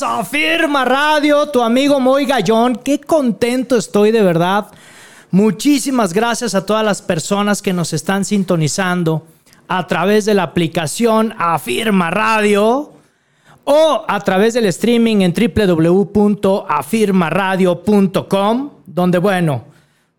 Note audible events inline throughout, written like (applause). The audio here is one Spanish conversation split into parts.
Afirma Radio, tu amigo Moy Gallón. Qué contento estoy de verdad. Muchísimas gracias a todas las personas que nos están sintonizando a través de la aplicación Afirma Radio o a través del streaming en www.afirmaradio.com, donde, bueno,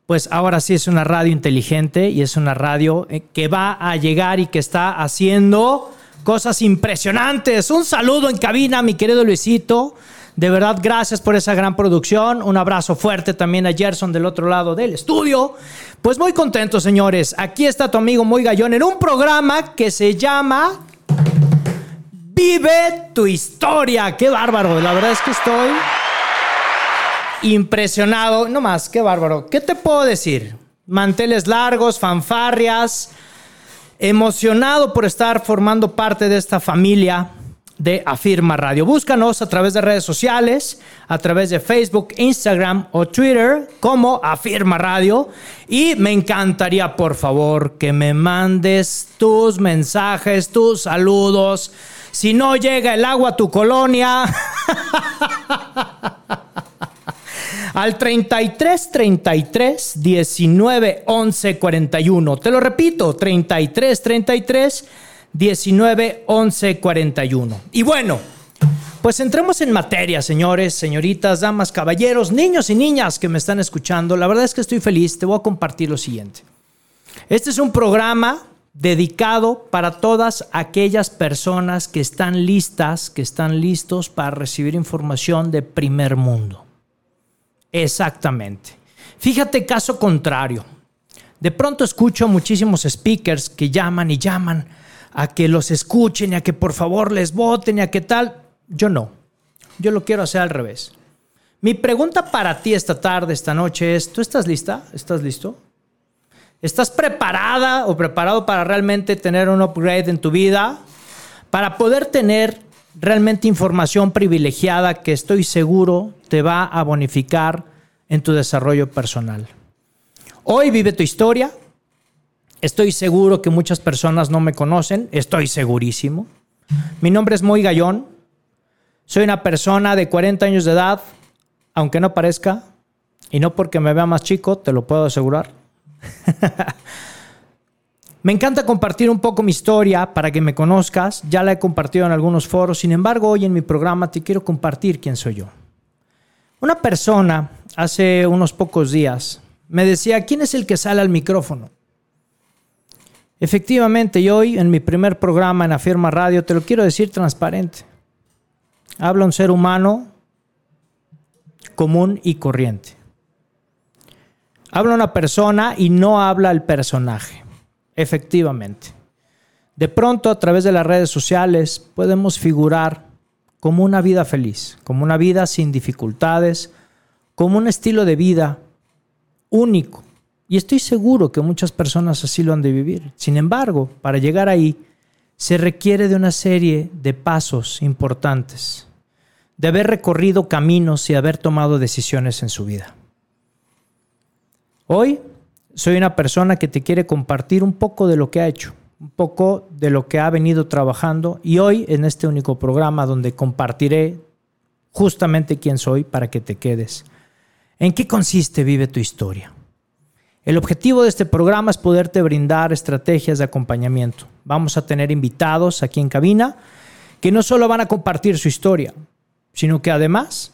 pues ahora sí es una radio inteligente y es una radio eh, que va a llegar y que está haciendo cosas impresionantes. Un saludo en cabina, mi querido Luisito. De verdad, gracias por esa gran producción. Un abrazo fuerte también a Gerson del otro lado del estudio. Pues muy contento, señores. Aquí está tu amigo Muy Gallón en un programa que se llama Vive tu historia. Qué bárbaro. La verdad es que estoy impresionado. No más, qué bárbaro. ¿Qué te puedo decir? Manteles largos, fanfarrias, emocionado por estar formando parte de esta familia de Afirma Radio. Búscanos a través de redes sociales, a través de Facebook, Instagram o Twitter como Afirma Radio. Y me encantaría, por favor, que me mandes tus mensajes, tus saludos. Si no llega el agua a tu colonia. (laughs) (laughs) al 33 33 19 11 41. Te lo repito, 33 33 19 11 41. Y bueno, pues entremos en materia, señores, señoritas, damas, caballeros, niños y niñas que me están escuchando. La verdad es que estoy feliz. Te voy a compartir lo siguiente. Este es un programa dedicado para todas aquellas personas que están listas, que están listos para recibir información de primer mundo. Exactamente. Fíjate caso contrario. De pronto escucho muchísimos speakers que llaman y llaman a que los escuchen y a que por favor les voten y a que tal. Yo no. Yo lo quiero hacer al revés. Mi pregunta para ti esta tarde, esta noche es, ¿tú estás lista? ¿Estás listo? ¿Estás preparada o preparado para realmente tener un upgrade en tu vida? Para poder tener realmente información privilegiada que estoy seguro te va a bonificar en tu desarrollo personal. Hoy vive tu historia. Estoy seguro que muchas personas no me conocen, estoy segurísimo. Mi nombre es Moy Gallón. Soy una persona de 40 años de edad, aunque no parezca, y no porque me vea más chico, te lo puedo asegurar. (laughs) Me encanta compartir un poco mi historia para que me conozcas. Ya la he compartido en algunos foros. Sin embargo, hoy en mi programa te quiero compartir quién soy yo. Una persona hace unos pocos días me decía, ¿quién es el que sale al micrófono? Efectivamente, y hoy en mi primer programa en Afirma Radio te lo quiero decir transparente. Habla un ser humano común y corriente. Habla una persona y no habla el personaje. Efectivamente. De pronto a través de las redes sociales podemos figurar como una vida feliz, como una vida sin dificultades, como un estilo de vida único. Y estoy seguro que muchas personas así lo han de vivir. Sin embargo, para llegar ahí se requiere de una serie de pasos importantes, de haber recorrido caminos y haber tomado decisiones en su vida. Hoy soy una persona que te quiere compartir un poco de lo que ha hecho, un poco de lo que ha venido trabajando y hoy en este único programa donde compartiré justamente quién soy para que te quedes. ¿En qué consiste Vive tu historia? El objetivo de este programa es poderte brindar estrategias de acompañamiento. Vamos a tener invitados aquí en cabina que no solo van a compartir su historia, sino que además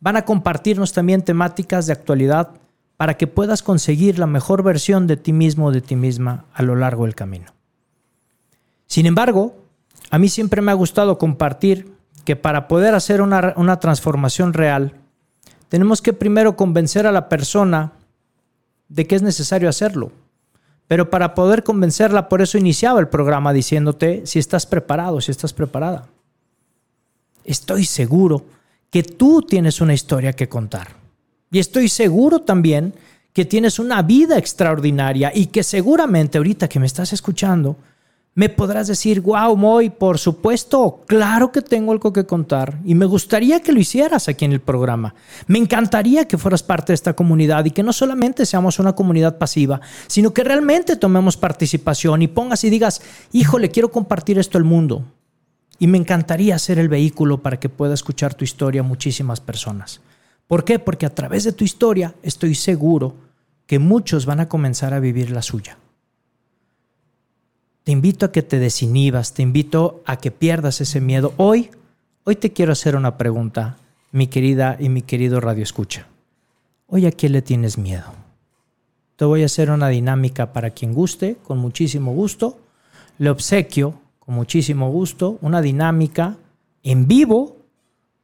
van a compartirnos también temáticas de actualidad para que puedas conseguir la mejor versión de ti mismo o de ti misma a lo largo del camino. Sin embargo, a mí siempre me ha gustado compartir que para poder hacer una, una transformación real, tenemos que primero convencer a la persona de que es necesario hacerlo. Pero para poder convencerla, por eso iniciaba el programa diciéndote si estás preparado, si estás preparada. Estoy seguro que tú tienes una historia que contar Y estoy seguro también que tienes una vida extraordinaria y que seguramente ahorita que me estás escuchando, me podrás decir, wow, Moy, por supuesto, claro que tengo algo que contar y me gustaría que lo hicieras aquí en el programa. Me encantaría que fueras parte de esta comunidad y que no solamente seamos una comunidad pasiva, sino que realmente tomemos participación y pongas y digas, híjole, quiero compartir esto al mundo. Y me encantaría ser el vehículo para que pueda escuchar tu historia muchísimas personas. ¿Por qué? Porque a través de tu historia estoy seguro que muchos van a comenzar a vivir la suya. Te invito a que te desinhibas, te invito a que pierdas ese miedo. Hoy, hoy te quiero hacer una pregunta, mi querida y mi querido Radio Escucha. Hoy a quién le tienes miedo. Te voy a hacer una dinámica para quien guste, con muchísimo gusto. Le obsequio, con muchísimo gusto, una dinámica en vivo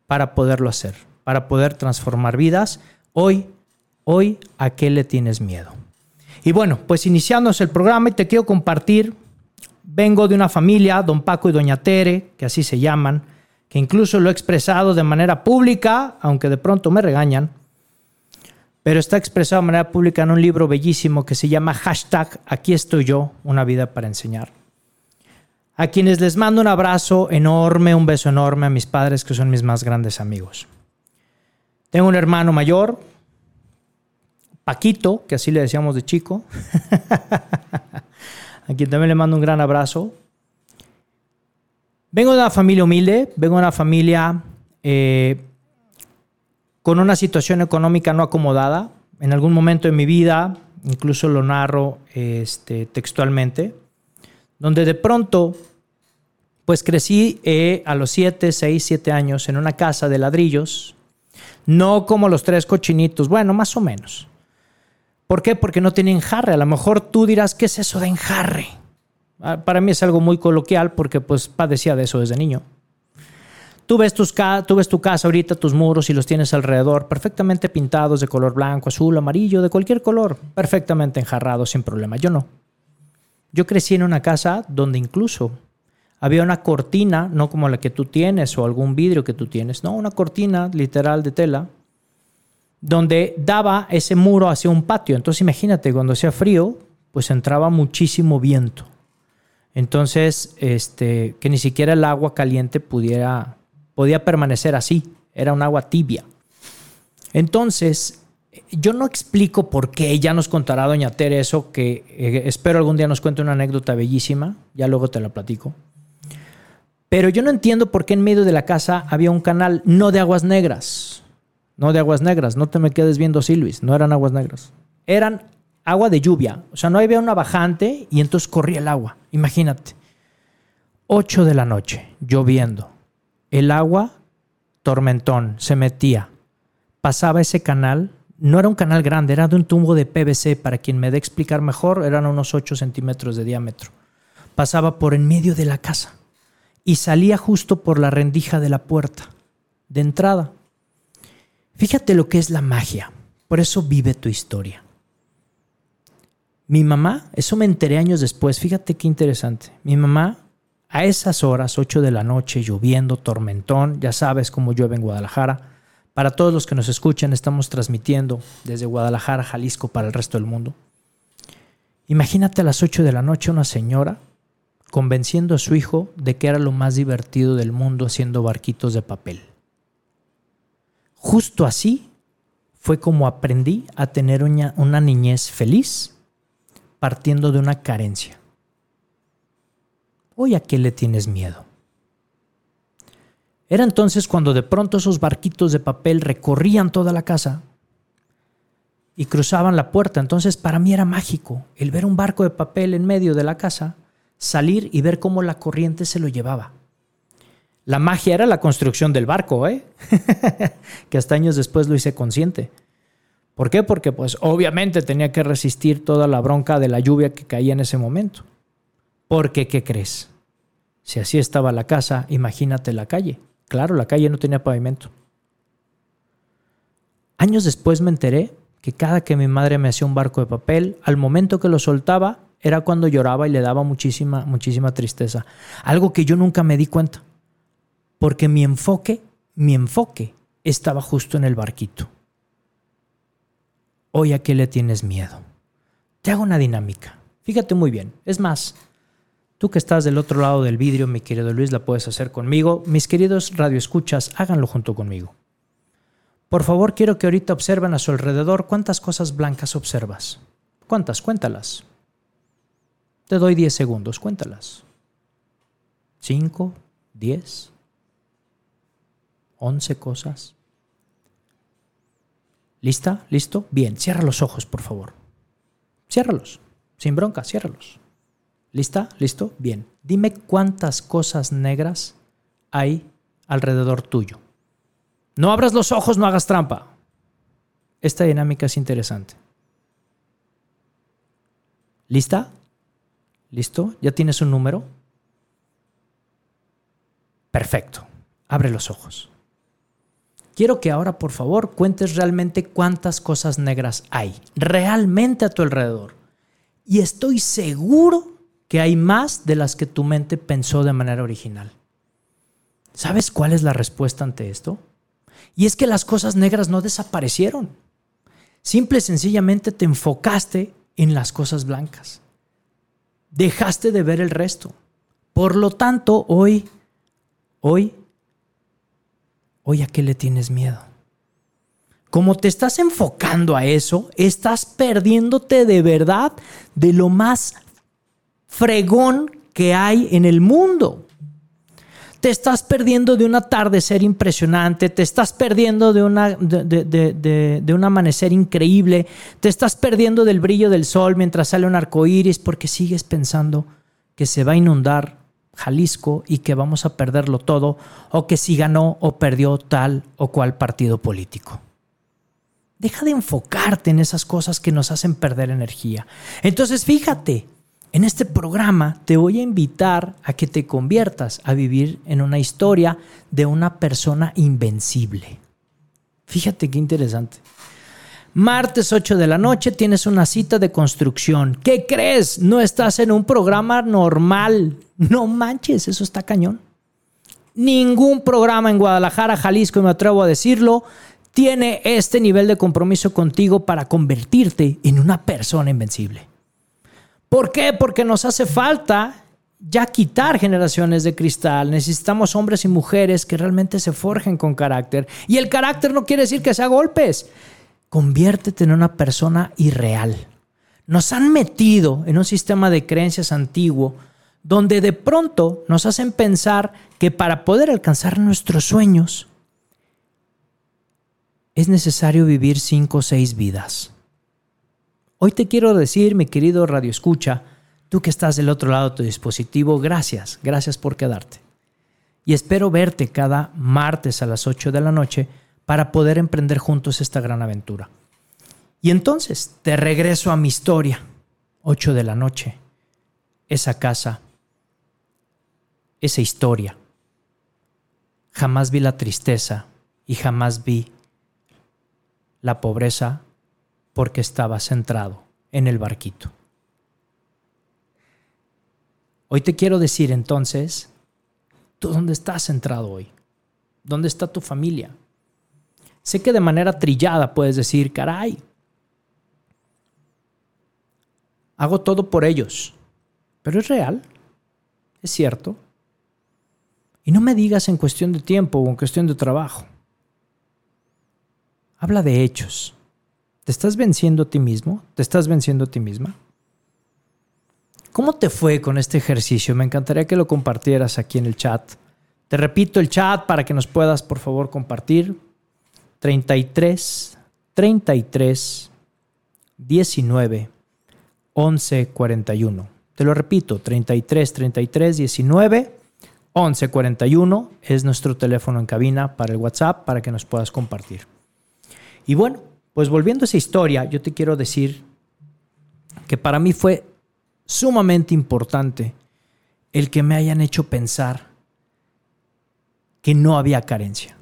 para poderlo hacer, para poder transformar vidas. Hoy, hoy, ¿a qué le tienes miedo? Y bueno, pues iniciándose el programa y te quiero compartir Vengo de una familia, don Paco y doña Tere, que así se llaman, que incluso lo he expresado de manera pública, aunque de pronto me regañan, pero está expresado de manera pública en un libro bellísimo que se llama hashtag Aquí estoy yo, una vida para enseñar. A quienes les mando un abrazo enorme, un beso enorme a mis padres que son mis más grandes amigos. Tengo un hermano mayor, Paquito, que así le decíamos de chico. (laughs) a quien también le mando un gran abrazo. Vengo de una familia humilde, vengo de una familia eh, con una situación económica no acomodada. En algún momento de mi vida, incluso lo narro este, textualmente, donde de pronto, pues crecí eh, a los 7, 6, 7 años en una casa de ladrillos, no como los tres cochinitos, bueno, más o menos. ¿Por qué? Porque no tiene enjarre. A lo mejor tú dirás, ¿qué es eso de enjarre? Ah, para mí es algo muy coloquial porque pues padecía de eso desde niño. Tú ves, tú ves tu casa ahorita, tus muros y los tienes alrededor perfectamente pintados de color blanco, azul, amarillo, de cualquier color, perfectamente enjarrados sin problema. Yo no. Yo crecí en una casa donde incluso había una cortina, no como la que tú tienes o algún vidrio que tú tienes, no, una cortina literal de tela donde daba ese muro hacia un patio. Entonces imagínate, cuando hacía frío, pues entraba muchísimo viento. Entonces, este, que ni siquiera el agua caliente pudiera, podía permanecer así. Era un agua tibia. Entonces, yo no explico por qué, ya nos contará doña Tere eso, que eh, espero algún día nos cuente una anécdota bellísima, ya luego te la platico. Pero yo no entiendo por qué en medio de la casa había un canal no de aguas negras, no de aguas negras, no te me quedes viendo Silvis, no eran aguas negras. Eran agua de lluvia, o sea, no había una bajante y entonces corría el agua, imagínate. 8 de la noche, lloviendo. El agua, tormentón, se metía. Pasaba ese canal, no era un canal grande, era de un tubo de PVC, para quien me dé explicar mejor, eran unos 8 centímetros de diámetro. Pasaba por en medio de la casa y salía justo por la rendija de la puerta, de entrada. Fíjate lo que es la magia. Por eso vive tu historia. Mi mamá, eso me enteré años después, fíjate qué interesante. Mi mamá, a esas horas, 8 de la noche, lloviendo, tormentón, ya sabes cómo llueve en Guadalajara. Para todos los que nos escuchan, estamos transmitiendo desde Guadalajara, Jalisco, para el resto del mundo. Imagínate a las 8 de la noche una señora convenciendo a su hijo de que era lo más divertido del mundo haciendo barquitos de papel. Justo así fue como aprendí a tener una, niñez feliz partiendo de una carencia. Hoy a qué le tienes miedo. Era entonces cuando de pronto esos barquitos de papel recorrían toda la casa y cruzaban la puerta. Entonces para mí era mágico el ver un barco de papel en medio de la casa, salir y ver cómo la corriente se lo llevaba. La magia era la construcción del barco, ¿eh? (laughs) que hasta años después lo hice consciente. ¿Por qué? Porque pues obviamente tenía que resistir toda la bronca de la lluvia que caía en ese momento. Porque, ¿qué crees? Si así estaba la casa, imagínate la calle. Claro, la calle no tenía pavimento. Años después me enteré que cada que mi madre me hacía un barco de papel, al momento que lo soltaba, era cuando lloraba y le daba muchísima, muchísima tristeza. Algo que yo nunca me di cuenta porque mi enfoque, mi enfoque estaba justo en el barquito. hoy a qué le tienes miedo. Te hago una dinámica. Fíjate muy bien. Es más, tú que estás del otro lado del vidrio, mi querido Luis, la puedes hacer conmigo. Mis queridos radioescuchas, háganlo junto conmigo. Por favor, quiero que ahorita observen a su alrededor cuántas cosas blancas observas. ¿Cuántas? Cuéntalas. Te doy 10 segundos, cuéntalas. 5, 10, 11 cosas. ¿Lista? ¿Listo? Bien, cierra los ojos, por favor. Ciérralos. Sin bronca, ciérralos. ¿Lista? ¿Listo? Bien. Dime cuántas cosas negras hay alrededor tuyo. No abras los ojos, no hagas trampa. Esta dinámica es interesante. ¿Lista? ¿Listo? ¿Ya tienes un número? Perfecto. Abre los ojos. Quiero que ahora, por favor, cuentes realmente cuántas cosas negras hay realmente a tu alrededor. Y estoy seguro que hay más de las que tu mente pensó de manera original. ¿Sabes cuál es la respuesta ante esto? Y es que las cosas negras no desaparecieron. Simple y sencillamente te enfocaste en las cosas blancas. Dejaste de ver el resto. Por lo tanto, hoy, hoy Hoy a qué le tienes miedo. Como te estás enfocando a eso, estás perdiéndote de verdad de lo más fregón que hay en el mundo. Te estás perdiendo de un atardecer impresionante, te estás perdiendo de, una, de, un amanecer increíble, te estás perdiendo del brillo del sol mientras sale un arco iris porque sigues pensando que se va a inundar Jalisco y que vamos a perderlo todo, o que si ganó o perdió tal o cual partido político. Deja de enfocarte en esas cosas que nos hacen perder energía. Entonces, fíjate, en este programa te voy a invitar a que te conviertas a vivir en una historia de una persona invencible. Fíjate qué interesante. Martes 8 de la noche tienes una cita de construcción. ¿Qué crees? No estás en un programa normal. No manches, eso está cañón. Ningún programa en Guadalajara, Jalisco, me atrevo a decirlo, tiene este nivel de compromiso contigo para convertirte en una persona invencible. ¿Por qué? Porque nos hace falta ya quitar generaciones de cristal. Necesitamos hombres y mujeres que realmente se forjen con carácter. Y el carácter no quiere decir que sea golpes conviértete en una persona irreal. Nos han metido en un sistema de creencias antiguo donde de pronto nos hacen pensar que para poder alcanzar nuestros sueños es necesario vivir cinco o seis vidas. Hoy te quiero decir, mi querido Radio Escucha, tú que estás del otro lado de tu dispositivo, gracias, gracias por quedarte. Y espero verte cada martes a las 8 de la noche para poder emprender juntos esta gran aventura. Y entonces te regreso a mi historia. 8 de la noche. Esa casa. Esa historia. Jamás vi la tristeza y jamás vi la pobreza porque estaba centrado en el barquito. Hoy te quiero decir entonces, ¿tú dónde estás centrado hoy? ¿Dónde está tu familia? Sé que de manera trillada puedes decir, caray, hago todo por ellos, pero es real, es cierto. Y no me digas en cuestión de tiempo o en cuestión de trabajo. Habla de hechos. ¿Te estás venciendo a ti mismo? ¿Te estás venciendo a ti misma? ¿Cómo te fue con este ejercicio? Me encantaría que lo compartieras aquí en el chat. Te repito el chat para que nos puedas, por favor, compartir. 33 33 19 11 41. Te lo repito, 33 33 19 11 41 es nuestro teléfono en cabina para el WhatsApp para que nos puedas compartir. Y bueno, pues volviendo a esa historia, yo te quiero decir que para mí fue sumamente importante el que me hayan hecho pensar que no había carencia.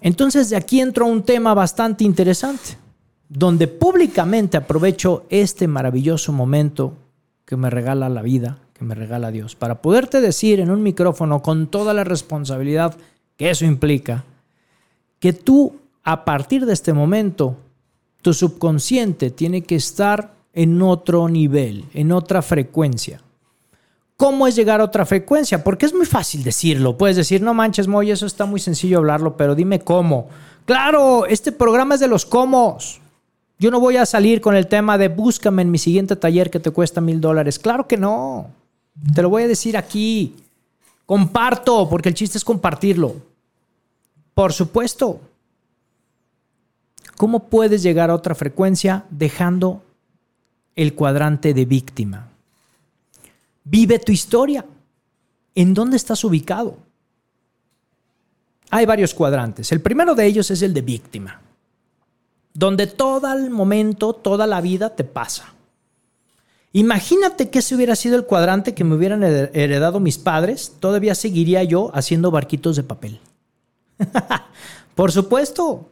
Entonces de aquí entro a un tema bastante interesante, donde públicamente aprovecho este maravilloso momento que me regala la vida, que me regala Dios, para poderte decir en un micrófono con toda la responsabilidad que eso implica, que tú a partir de este momento tu subconsciente tiene que estar en otro nivel, en otra frecuencia. ¿Cómo es llegar a otra frecuencia? Porque es muy fácil decirlo. Puedes decir, no manches, Moy, eso está muy sencillo hablarlo, pero dime cómo. Claro, este programa es de los cómo. Yo no voy a salir con el tema de búscame en mi siguiente taller que te cuesta mil dólares. Claro que no. Te lo voy a decir aquí. Comparto, porque el chiste es compartirlo. Por supuesto. ¿Cómo puedes llegar a otra frecuencia dejando el cuadrante de víctima? Vive tu historia. ¿En dónde estás ubicado? Hay varios cuadrantes. El primero de ellos es el de víctima, donde todo el momento, toda la vida te pasa. Imagínate que ese hubiera sido el cuadrante que me hubieran heredado mis padres, todavía seguiría yo haciendo barquitos de papel. (laughs) Por supuesto,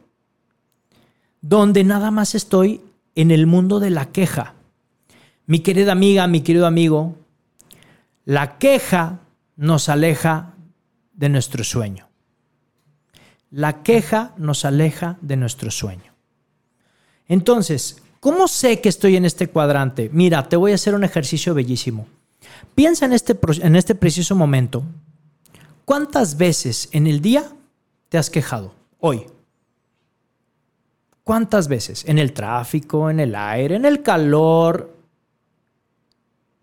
donde nada más estoy en el mundo de la queja. Mi querida amiga, mi querido amigo, la queja nos aleja de nuestro sueño. La queja nos aleja de nuestro sueño. Entonces, ¿cómo sé que estoy en este cuadrante? Mira, te voy a hacer un ejercicio bellísimo. Piensa en este, en este preciso momento. ¿Cuántas veces en el día te has quejado? Hoy. ¿Cuántas veces? En el tráfico, en el aire, en el calor,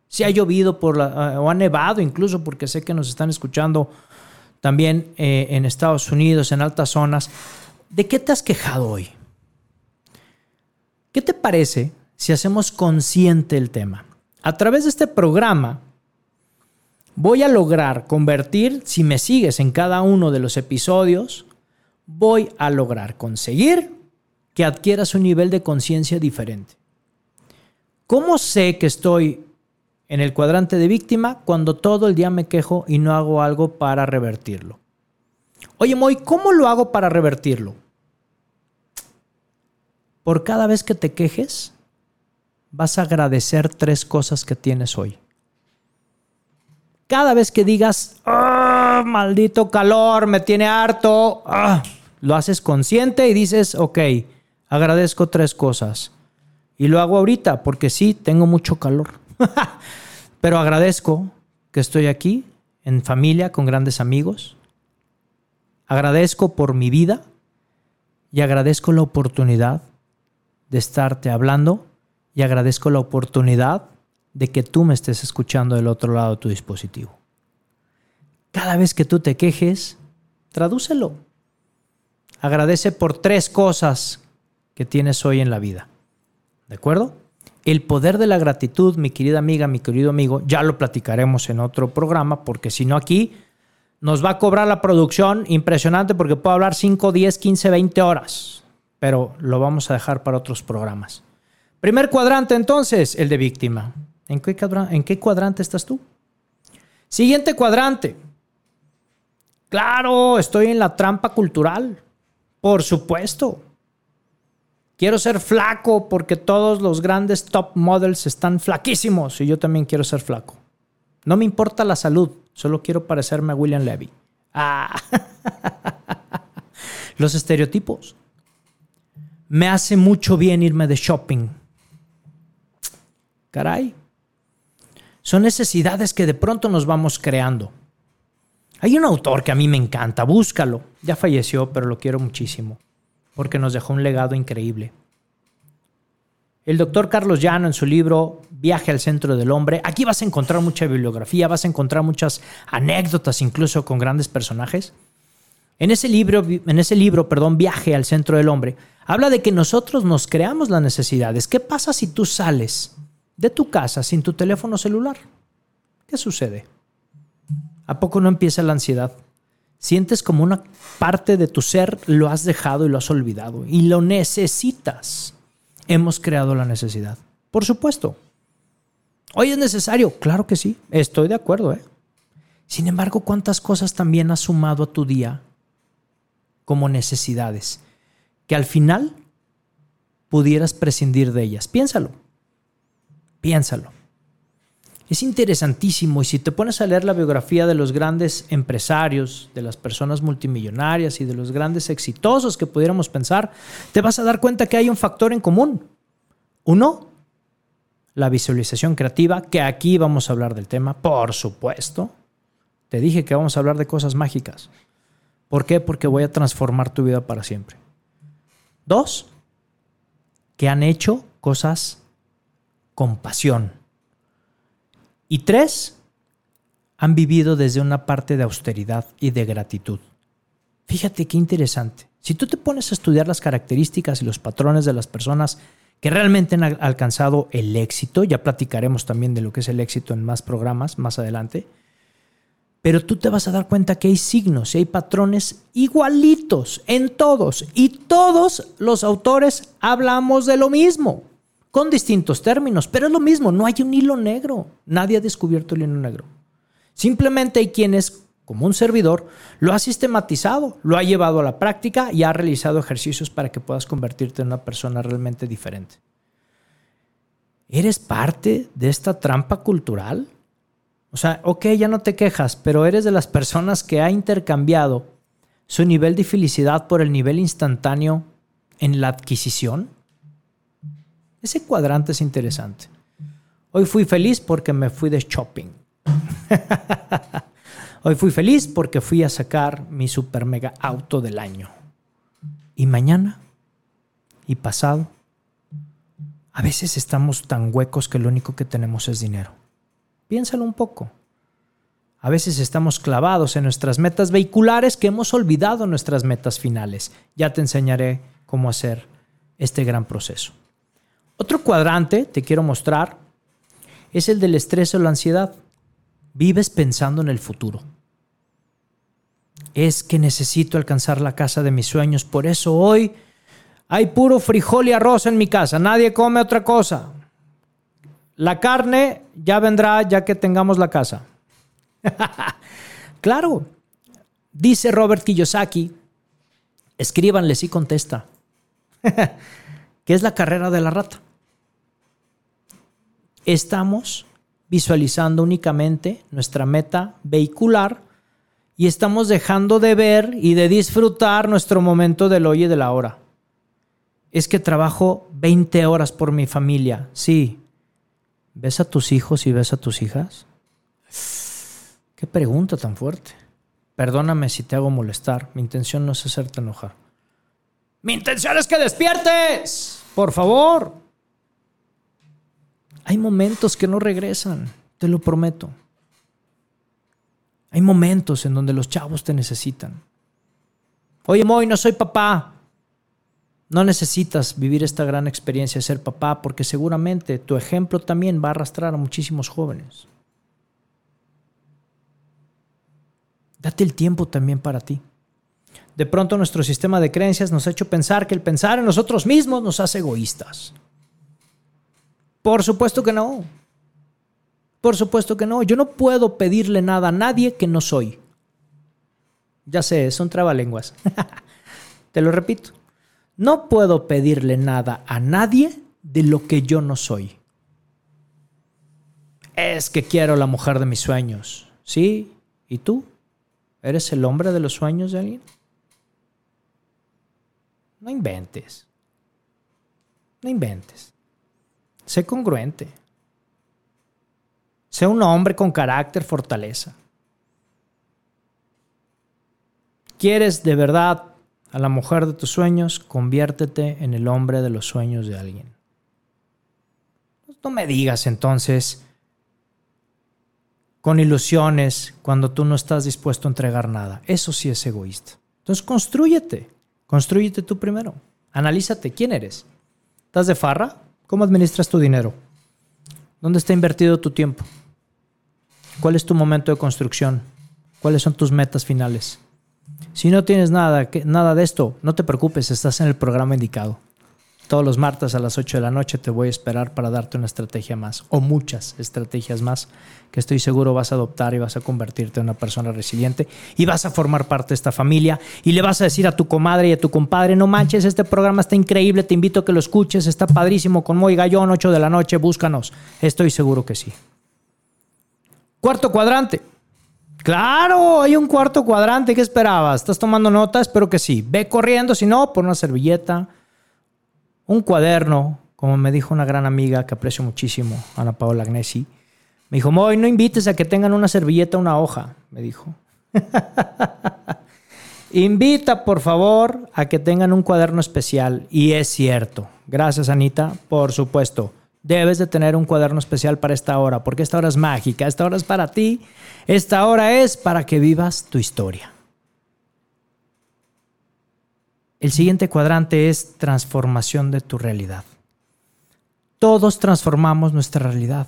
si ha llovido la, o ha nevado incluso, porque sé que nos están escuchando también eh, en Estados Unidos, en altas zonas. ¿De qué te has quejado hoy? ¿Qué te parece si hacemos consciente el tema? A través de este programa voy a lograr convertir, si me sigues en cada uno de los episodios, voy a lograr conseguir que adquieras un nivel de conciencia diferente. ¿Cómo sé que estoy en el cuadrante de víctima cuando todo el día me quejo y no hago algo para revertirlo. Oye, Moy, ¿cómo lo hago para revertirlo? Por cada vez que te quejes, vas a agradecer tres cosas que tienes hoy. Cada vez que digas, ¡Ah, maldito calor, me tiene harto, ¡Ah! lo haces consciente y dices, ok, agradezco tres cosas. Y lo hago ahorita porque sí, tengo mucho calor. (laughs) Pero agradezco que estoy aquí en familia con grandes amigos. Agradezco por mi vida y agradezco la oportunidad de estarte hablando y agradezco la oportunidad de que tú me estés escuchando del otro lado de tu dispositivo. Cada vez que tú te quejes, tradúcelo. Agradece por tres cosas que tienes hoy en la vida. ¿De acuerdo? El poder de la gratitud, mi querida amiga, mi querido amigo, ya lo platicaremos en otro programa, porque si no aquí nos va a cobrar la producción impresionante porque puedo hablar 5, 10, 15, 20 horas, pero lo vamos a dejar para otros programas. Primer cuadrante entonces, el de víctima. ¿En qué, ¿En qué cuadrante estás tú? Siguiente cuadrante. Claro, estoy en la trampa cultural. Por supuesto. Quiero ser flaco porque todos los grandes top models están flaquísimos y yo también quiero ser flaco. No me importa la salud, solo quiero parecerme a William Levy. Ah. (laughs) los estereotipos. Me hace mucho bien irme de shopping. Caray. Son necesidades que de pronto nos vamos creando. Hay un autor que a mí me encanta, búscalo. Ya falleció, pero lo quiero muchísimo porque nos dejó un legado increíble. El doctor Carlos Llano en su libro Viaje al Centro del Hombre, aquí vas a encontrar mucha bibliografía, vas a encontrar muchas anécdotas incluso con grandes personajes. En ese libro, en ese libro, perdón, Viaje al Centro del Hombre, habla de que nosotros nos creamos las necesidades. ¿Qué pasa si tú sales de tu casa sin tu teléfono celular? ¿Qué sucede? ¿A poco no empieza la ansiedad? Sientes como una parte de tu ser lo has dejado y lo has olvidado y lo necesitas. Hemos creado la necesidad. Por supuesto. ¿Hoy es necesario? Claro que sí. Estoy de acuerdo. ¿eh? Sin embargo, ¿cuántas cosas también has sumado a tu día como necesidades? Que al final pudieras prescindir de ellas. Piénsalo. Piénsalo. Es interesantísimo y si te pones a leer la biografía de los grandes empresarios, de las personas multimillonarias y de los grandes exitosos que pudiéramos pensar, te vas a dar cuenta que hay un factor en común. Uno, la visualización creativa, que aquí vamos a hablar del tema, por supuesto. Te dije que vamos a hablar de cosas mágicas. ¿Por qué? Porque voy a transformar tu vida para siempre. Dos, que han hecho cosas con pasión y tres, han vivido desde una parte de austeridad y de gratitud. Fíjate qué interesante. Si tú te pones a estudiar las características y los patrones de las personas que realmente han alcanzado el éxito, ya platicaremos también de lo que es el éxito en más programas más adelante, pero tú te vas a dar cuenta que hay signos y hay patrones igualitos en todos y todos los autores hablamos de lo mismo con distintos términos, pero es lo mismo, no hay un hilo negro, nadie ha descubierto el hilo negro. Simplemente hay quienes, como un servidor, lo ha sistematizado, lo ha llevado a la práctica y ha realizado ejercicios para que puedas convertirte en una persona realmente diferente. ¿Eres parte de esta trampa cultural? O sea, ok, ya no te quejas, pero eres de las personas que ha intercambiado su nivel de felicidad por el nivel instantáneo en la adquisición. Ese cuadrante es interesante. Hoy fui feliz porque me fui de shopping. (laughs) Hoy fui feliz porque fui a sacar mi super mega auto del año. Y mañana y pasado. A veces estamos tan huecos que lo único que tenemos es dinero. Piénsalo un poco. A veces estamos clavados en nuestras metas vehiculares que hemos olvidado nuestras metas finales. Ya te enseñaré cómo hacer este gran proceso. Otro cuadrante, te quiero mostrar, es el del estrés o la ansiedad. Vives pensando en el futuro. Es que necesito alcanzar la casa de mis sueños, por eso hoy hay puro frijol y arroz en mi casa, nadie come otra cosa. La carne ya vendrá ya que tengamos la casa. (laughs) claro, dice Robert Kiyosaki, escríbanle si contesta, (laughs) que es la carrera de la rata estamos visualizando únicamente nuestra meta vehicular y estamos dejando de ver y de disfrutar nuestro momento del hoy y de la hora. Es que trabajo 20 horas por mi familia. Sí. ¿Ves a tus hijos y ves a tus hijas? Qué pregunta tan fuerte. Perdóname si te hago molestar. Mi intención no es hacerte enojar. Mi intención es que despiertes. Por favor. Hay momentos que no regresan, te lo prometo. Hay momentos en donde los chavos te necesitan. Oye, Moy, no soy papá. No necesitas vivir esta gran experiencia de ser papá porque seguramente tu ejemplo también va a arrastrar a muchísimos jóvenes. Date el tiempo también para ti. De pronto nuestro sistema de creencias nos ha hecho pensar que el pensar en nosotros mismos nos hace egoístas. Por supuesto que no. Por supuesto que no. Yo no puedo pedirle nada a nadie que no soy. Ya sé, son trabalenguas. (laughs) Te lo repito. No puedo pedirle nada a nadie de lo que yo no soy. Es que quiero la mujer de mis sueños. ¿Sí? ¿Y tú? ¿Eres el hombre de los sueños de alguien? No inventes. No inventes. Sé congruente. Sé un hombre con carácter, fortaleza. ¿Quieres de verdad a la mujer de tus sueños? Conviértete en el hombre de los sueños de alguien. No me digas entonces con ilusiones cuando tú no estás dispuesto a entregar nada. Eso sí es egoísta. Entonces construyete. Construyete tú primero. Analízate. ¿Quién eres? ¿Estás de farra? ¿Cómo administras tu dinero? ¿Dónde está invertido tu tiempo? ¿Cuál es tu momento de construcción? ¿Cuáles son tus metas finales? Si no tienes nada, nada de esto, no te preocupes, estás en el programa indicado. Todos los martes a las 8 de la noche te voy a esperar para darte una estrategia más o muchas estrategias más que estoy seguro vas a adoptar y vas a convertirte en una persona resiliente y vas a formar parte de esta familia y le vas a decir a tu comadre y a tu compadre, no manches, este programa está increíble, te invito a que lo escuches, está padrísimo con Moy Gallón, 8 de la noche, búscanos. Estoy seguro que sí. Cuarto cuadrante. Claro, hay un cuarto cuadrante. ¿Qué esperabas? ¿Estás tomando nota? Espero que sí. Ve corriendo, si no, por una servilleta, un cuaderno, como me dijo una gran amiga que aprecio muchísimo, Ana Paola Agnesi. Me dijo, Moy, no invites a que tengan una servilleta, una hoja, me dijo. (laughs) Invita, por favor, a que tengan un cuaderno especial. Y es cierto. Gracias, Anita. Por supuesto. Debes de tener un cuaderno especial para esta hora, porque esta hora es mágica, esta hora es para ti, esta hora es para que vivas tu historia. El siguiente cuadrante es transformación de tu realidad. Todos transformamos nuestra realidad.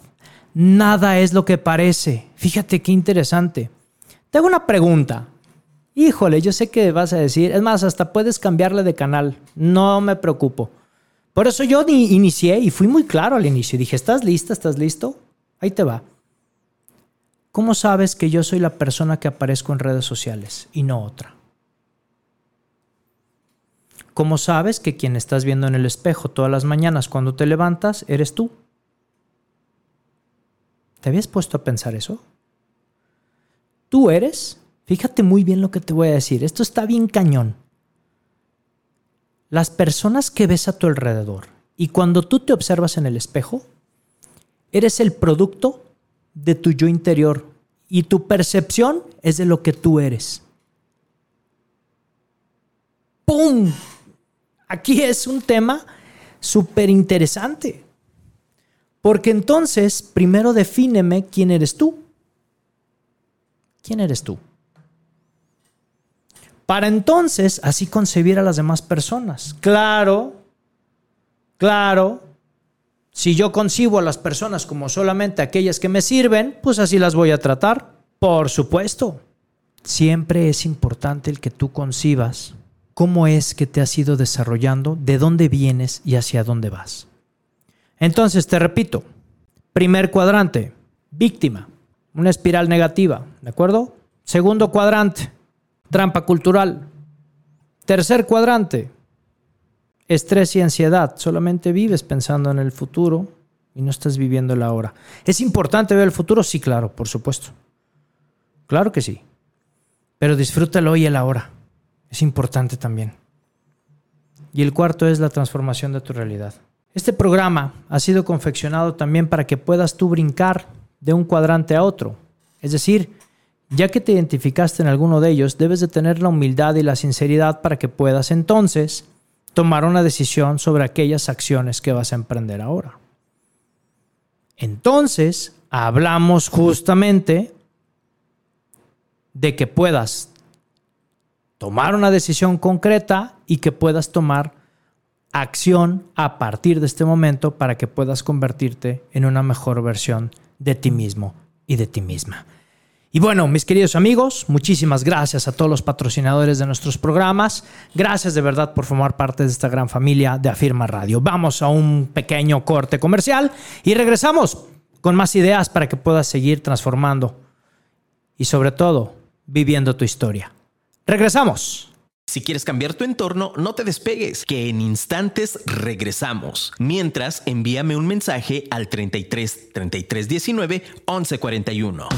Nada es lo que parece. Fíjate qué interesante. Te hago una pregunta. Híjole, yo sé que vas a decir, es más, hasta puedes cambiarle de canal. No me preocupo. Por eso yo inicié y fui muy claro al inicio. Dije, ¿estás lista? ¿Estás listo? Ahí te va. ¿Cómo sabes que yo soy la persona que aparezco en redes sociales y no otra? ¿Cómo sabes que quien estás viendo en el espejo todas las mañanas cuando te levantas eres tú? ¿Te habías puesto a pensar eso? Tú eres, fíjate muy bien lo que te voy a decir, esto está bien cañón las personas que ves a tu alrededor y cuando tú te observas en el espejo, eres el producto de tu yo interior y tu percepción es de lo que tú eres. ¡Pum! Aquí es un tema súper interesante. Porque entonces, primero defíneme quién eres tú. ¿Quién eres tú? para entonces así concebir a las demás personas. Claro, claro, si yo concibo a las personas como solamente aquellas que me sirven, pues así las voy a tratar. Por supuesto, siempre es importante el que tú concibas cómo es que te has ido desarrollando, de dónde vienes y hacia dónde vas. Entonces, te repito, primer cuadrante, víctima, una espiral negativa, ¿de acuerdo? Segundo cuadrante, Trampa cultural. Tercer cuadrante. Estrés y ansiedad. Solamente vives pensando en el futuro y no estás viviendo el ahora. ¿Es importante ver el futuro? Sí, claro, por supuesto. Claro que sí. Pero disfrútalo hoy y el ahora. Es importante también. Y el cuarto es la transformación de tu realidad. Este programa ha sido confeccionado también para que puedas tú brincar de un cuadrante a otro. Es decir, ya que te identificaste en alguno de ellos, debes de tener la humildad y la sinceridad para que puedas entonces tomar una decisión sobre aquellas acciones que vas a emprender ahora. Entonces, hablamos justamente de que puedas tomar una decisión concreta y que puedas tomar acción a partir de este momento para que puedas convertirte en una mejor versión de ti mismo y de ti misma. Y bueno, mis queridos amigos, muchísimas gracias a todos los patrocinadores de nuestros programas. Gracias de verdad por formar parte de esta gran familia de Afirma Radio. Vamos a un pequeño corte comercial y regresamos con más ideas para que puedas seguir transformando y sobre todo viviendo tu historia. Regresamos. Si quieres cambiar tu entorno, no te despegues, que en instantes regresamos. Mientras, envíame un mensaje al 33 33 19 11 41.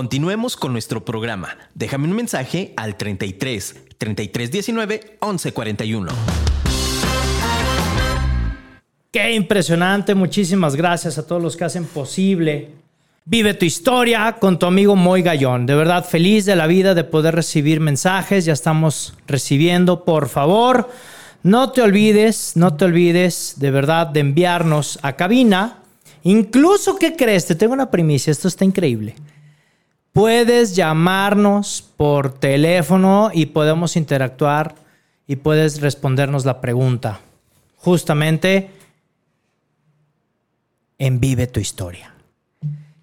Continuemos con nuestro programa. Déjame un mensaje al 33 33 19 11 41. Qué impresionante, muchísimas gracias a todos los que hacen posible. Vive tu historia con tu amigo Moy Gallón. De verdad, feliz de la vida de poder recibir mensajes. Ya estamos recibiendo. Por favor, no te olvides, no te olvides de verdad de enviarnos a cabina. Incluso, ¿qué crees? Te tengo una primicia. Esto está increíble. Puedes llamarnos por teléfono y podemos interactuar y puedes respondernos la pregunta. Justamente en Vive tu historia.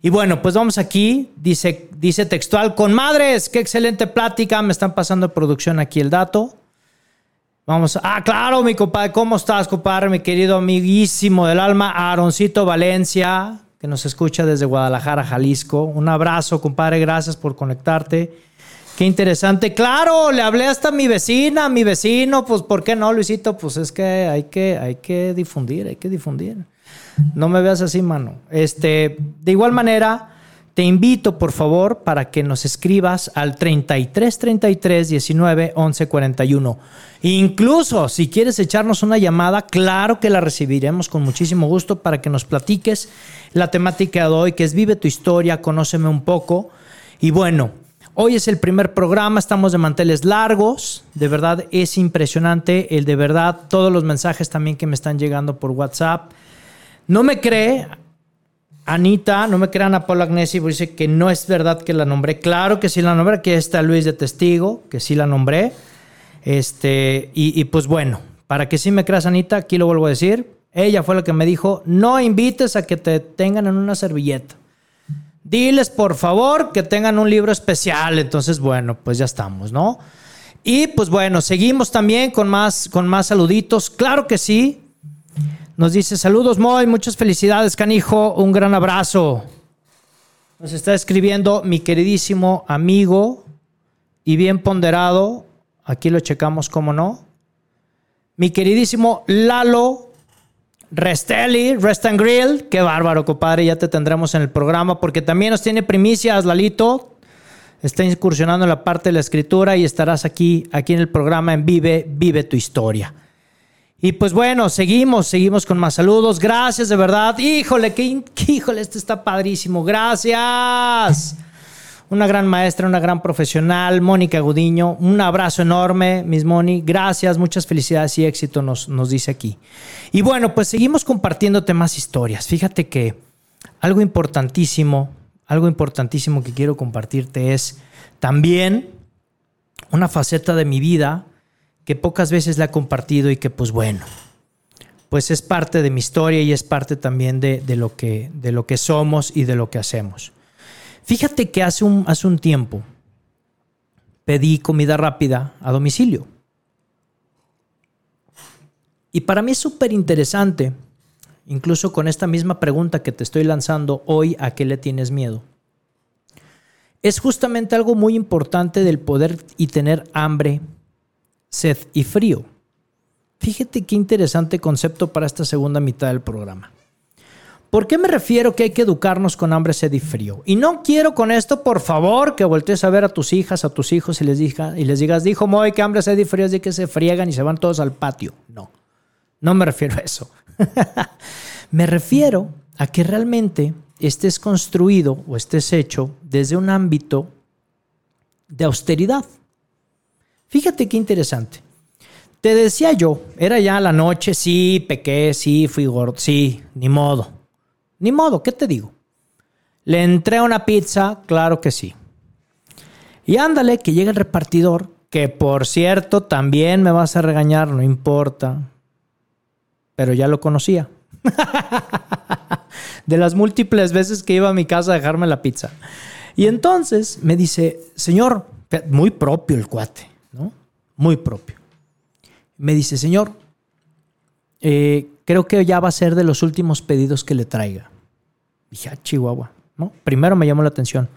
Y bueno, pues vamos aquí, dice, dice textual, con madres, qué excelente plática, me están pasando de producción aquí el dato. Vamos, ah, claro, mi compadre, ¿cómo estás, compadre? Mi querido amiguísimo del alma, Aaroncito Valencia, que nos escucha desde Guadalajara, Jalisco. Un abrazo, compadre, gracias por conectarte. Qué interesante. Claro, le hablé hasta a mi vecina, a mi vecino, pues ¿por qué no, Luisito? Pues es que hay que, hay que difundir, hay que difundir. No me veas así, mano. Este, de igual manera, te invito, por favor, para que nos escribas al 33 33 19 11 41. Incluso si quieres echarnos una llamada, claro que la recibiremos con muchísimo gusto para que nos platiques la temática de hoy, que es Vive tu historia, conóceme un poco. Y bueno, hoy es el primer programa, estamos de manteles largos. De verdad es impresionante el de verdad, todos los mensajes también que me están llegando por WhatsApp. No me cree, Anita, no me crean a Paula Agnesi, porque dice que no es verdad que la nombré. Claro que sí la nombré, aquí está Luis de testigo, que sí la nombré. Este, y, y pues bueno, para que sí me creas, Anita, aquí lo vuelvo a decir. Ella fue la que me dijo: no invites a que te tengan en una servilleta. Diles, por favor, que tengan un libro especial. Entonces, bueno, pues ya estamos, ¿no? Y pues bueno, seguimos también con más, con más saluditos. Claro que sí. Nos dice, saludos Moy, muchas felicidades, canijo, un gran abrazo. Nos está escribiendo mi queridísimo amigo y bien ponderado, aquí lo checamos como no, mi queridísimo Lalo Restelli, Rest and Grill, qué bárbaro, compadre, ya te tendremos en el programa porque también nos tiene primicias, Lalito, está incursionando en la parte de la escritura y estarás aquí, aquí en el programa en Vive, Vive tu historia. Y pues bueno, seguimos, seguimos con más saludos. Gracias de verdad. Híjole, que, híjole, esto está padrísimo. Gracias. Una gran maestra, una gran profesional, Mónica Gudiño. Un abrazo enorme, Miss Moni. Gracias, muchas felicidades y éxito nos, nos dice aquí. Y bueno, pues seguimos compartiéndote más historias. Fíjate que algo importantísimo, algo importantísimo que quiero compartirte es también una faceta de mi vida que pocas veces la he compartido y que pues bueno, pues es parte de mi historia y es parte también de, de lo, que, de lo que somos y de lo que hacemos. Fíjate que hace un, hace un tiempo pedí comida rápida a domicilio. Y para mí es súper interesante, incluso con esta misma pregunta que te estoy lanzando hoy, ¿a qué le tienes miedo? Es justamente algo muy importante del poder y tener hambre, sed y frío. Fíjate qué interesante concepto para esta segunda mitad del programa. ¿Por qué me refiero que hay que educarnos con hambre, sed y frío? Y no quiero con esto, por favor, que voltees a ver a tus hijas, a tus hijos y les, diga, y les digas, dijo Moy que hambre, sed y frío es de que se friegan y se van todos al patio. No, no me refiero a eso. (laughs) me refiero a que realmente estés construido o estés hecho desde un ámbito de austeridad. Fíjate qué interesante. Te decía yo, era ya la noche, sí, pequé, sí, fui gordo, sí, ni modo. Ni modo, ¿qué te digo? ¿Le entré a una pizza? Claro que sí. Y ándale, que llega el repartidor, que por cierto también me vas a regañar, no importa. Pero ya lo conocía. (laughs) de las múltiples veces que iba a mi casa a dejarme la pizza. Y entonces me dice, señor, muy propio el cuate, ¿no? Muy propio. Me dice, señor, eh, creo que ya va a ser de los últimos pedidos que le traiga. Dije, ah, Chihuahua, ¿no? Primero me llamó la atención.